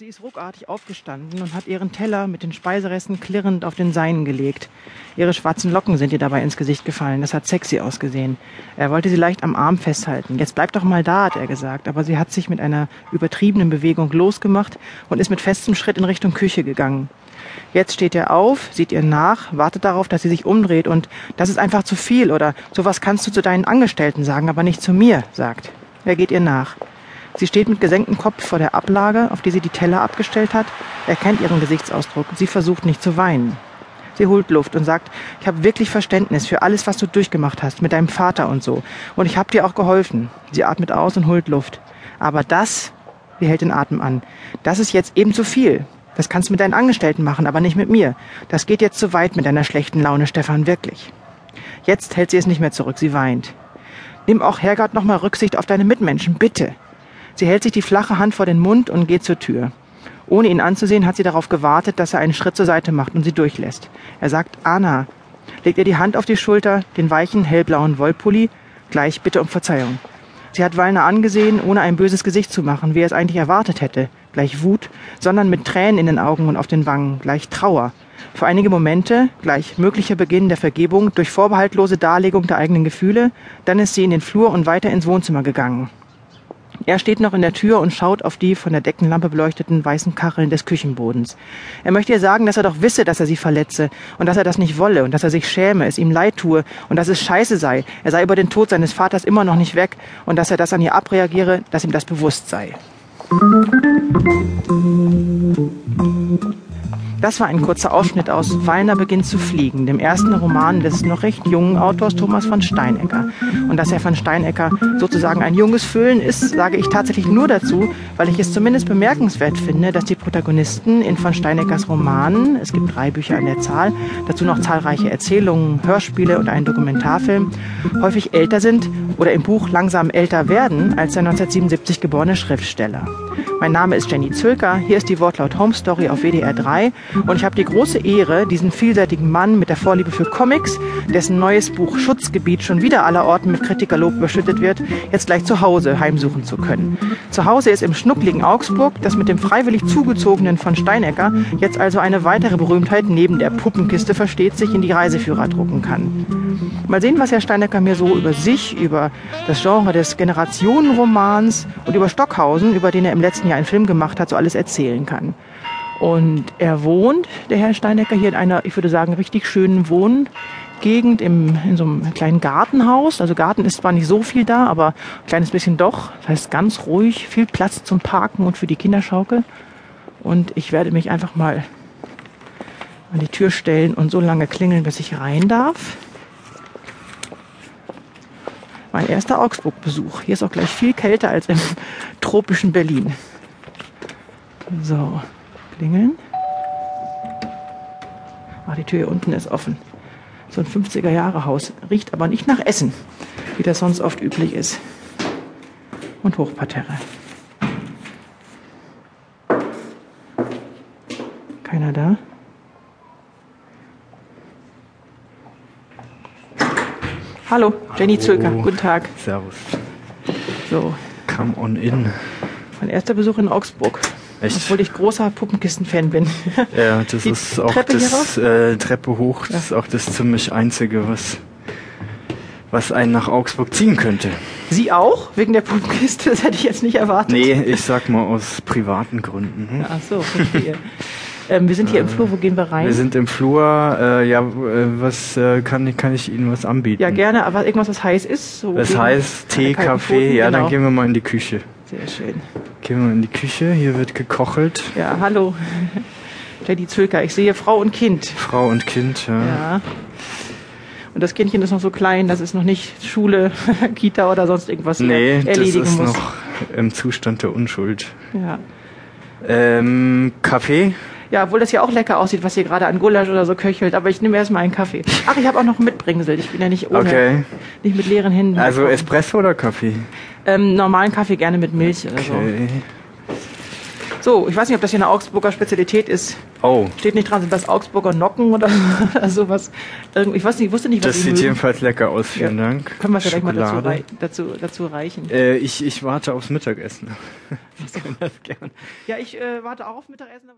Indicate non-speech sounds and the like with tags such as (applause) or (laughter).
Sie ist ruckartig aufgestanden und hat ihren Teller mit den Speiseresten klirrend auf den Seinen gelegt. Ihre schwarzen Locken sind ihr dabei ins Gesicht gefallen. Das hat sexy ausgesehen. Er wollte sie leicht am Arm festhalten. Jetzt bleib doch mal da, hat er gesagt. Aber sie hat sich mit einer übertriebenen Bewegung losgemacht und ist mit festem Schritt in Richtung Küche gegangen. Jetzt steht er auf, sieht ihr nach, wartet darauf, dass sie sich umdreht und das ist einfach zu viel oder sowas kannst du zu deinen Angestellten sagen, aber nicht zu mir, sagt. Er geht ihr nach. Sie steht mit gesenktem Kopf vor der Ablage, auf die sie die Teller abgestellt hat. Er kennt ihren Gesichtsausdruck. Sie versucht nicht zu weinen. Sie holt Luft und sagt, ich habe wirklich Verständnis für alles, was du durchgemacht hast, mit deinem Vater und so. Und ich habe dir auch geholfen. Sie atmet aus und holt Luft. Aber das, sie hält den Atem an, das ist jetzt eben zu viel. Das kannst du mit deinen Angestellten machen, aber nicht mit mir. Das geht jetzt zu weit mit deiner schlechten Laune, Stefan, wirklich. Jetzt hält sie es nicht mehr zurück, sie weint. Nimm auch Herrgott nochmal Rücksicht auf deine Mitmenschen, bitte. Sie hält sich die flache Hand vor den Mund und geht zur Tür. Ohne ihn anzusehen, hat sie darauf gewartet, dass er einen Schritt zur Seite macht und sie durchlässt. Er sagt Anna, legt ihr die Hand auf die Schulter, den weichen, hellblauen Wollpulli, gleich bitte um Verzeihung. Sie hat Wallner angesehen, ohne ein böses Gesicht zu machen, wie er es eigentlich erwartet hätte, gleich Wut, sondern mit Tränen in den Augen und auf den Wangen, gleich Trauer. Für einige Momente, gleich möglicher Beginn der Vergebung durch vorbehaltlose Darlegung der eigenen Gefühle, dann ist sie in den Flur und weiter ins Wohnzimmer gegangen. Er steht noch in der Tür und schaut auf die von der Deckenlampe beleuchteten weißen Kacheln des Küchenbodens. Er möchte ihr sagen, dass er doch wisse, dass er sie verletze und dass er das nicht wolle und dass er sich schäme, es ihm leid tue und dass es scheiße sei. Er sei über den Tod seines Vaters immer noch nicht weg und dass er das an ihr abreagiere, dass ihm das bewusst sei. Das war ein kurzer Ausschnitt aus Wallner beginnt zu fliegen, dem ersten Roman des noch recht jungen Autors Thomas von Steinecker. Und dass Herr von Steinecker sozusagen ein junges Füllen ist, sage ich tatsächlich nur dazu, weil ich es zumindest bemerkenswert finde, dass die Protagonisten in von Steineckers Romanen, es gibt drei Bücher an der Zahl, dazu noch zahlreiche Erzählungen, Hörspiele und einen Dokumentarfilm, häufig älter sind oder im Buch langsam älter werden als der 1977 geborene Schriftsteller. Mein Name ist Jenny Zülker, hier ist die Wortlaut Home Story auf WDR 3 und ich habe die große Ehre, diesen vielseitigen Mann mit der Vorliebe für Comics, dessen neues Buch Schutzgebiet schon wieder allerorten mit Kritikerlob überschüttet wird, jetzt gleich zu Hause heimsuchen zu können. Zu Hause ist im schnuckligen Augsburg, das mit dem freiwillig zugezogenen von Steinecker jetzt also eine weitere Berühmtheit neben der Puppenkiste versteht, sich in die Reiseführer drucken kann. Mal sehen, was Herr Steinecker mir so über sich, über das Genre des Generationenromans und über Stockhausen, über den er im letzten Jahr einen Film gemacht hat, so alles erzählen kann. Und er wohnt, der Herr Steinecker, hier in einer, ich würde sagen, richtig schönen Wohngegend im, in so einem kleinen Gartenhaus. Also Garten ist zwar nicht so viel da, aber ein kleines bisschen doch. Das heißt ganz ruhig, viel Platz zum Parken und für die Kinderschaukel. Und ich werde mich einfach mal an die Tür stellen und so lange klingeln, bis ich rein darf. Mein erster Augsburg-Besuch. Hier ist auch gleich viel kälter als im (laughs) tropischen Berlin. So, klingeln. Ah, die Tür hier unten ist offen. So ein 50er-Jahre-Haus. Riecht aber nicht nach Essen, wie das sonst oft üblich ist. Und Hochparterre. Keiner da? Hallo, Jenny Zülker. Guten Tag. Servus. So, Come on in. mein erster Besuch in Augsburg. Echt? Obwohl ich großer Puppenkisten-Fan bin. Ja, das Die ist auch Treppe das äh, Treppe hoch. Das ist auch das ziemlich einzige, was was einen nach Augsburg ziehen könnte. Sie auch? Wegen der Puppenkiste? Das hätte ich jetzt nicht erwartet. Nee, ich sag mal aus privaten Gründen. Hm? Ach so, verstehe. ähm, wir sind hier im Flur, wo gehen wir rein? Wir sind im Flur. Äh, ja, äh, was äh, kann, kann ich Ihnen was anbieten? ja, gerne, aber irgendwas, was heiß ist. So gegen heißt Tee, Kaffee. Pfoten, Ja, genau. dann gehen wir mal in die Küche. Sehr schön. Gehen wir in die Küche. Hier wird gekochelt. Ja, hallo. Jenny Zülker, ich sehe Frau und Kind. Frau und Kind. Ja. Ja. Und das Kindchen ist noch so klein, dass es noch nicht Schule, (laughs) Kita oder sonst irgendwas Nee, das erledigen ist muss. noch im Zustand der Unschuld. Ja. Ähm, Kaffee? ja, obwohl das ja auch lecker aussieht, was hier gerade an Gulasch oder so köchelt. Aber ich nehme erstmal einen Kaffee. Ach, ich habe auch noch ein Mitbringsel. Ich bin ja nicht ohne, Okay. Nicht mit leeren Händen. Also gekommen. Espresso oder Kaffee? ähm, normalen Kaffee gerne mit Milch oder so. Okay. So, ich weiß nicht, ob das hier eine Augsburger Spezialität ist. Oh, Steht nicht dran, sind das Augsburger Nocken oder, (laughs) oder sowas. Ich weiß nicht, wusste nicht, was das Sie sieht mögen. jedenfalls lecker aus. Vielen Ja. Dank. Können wir vielleicht mal dazu, dazu, dazu reichen. Äh, ich, ich warte aufs Mittagessen. Ich kann das (laughs) gern. Ja, ich äh, warte auch auf Mittagessen.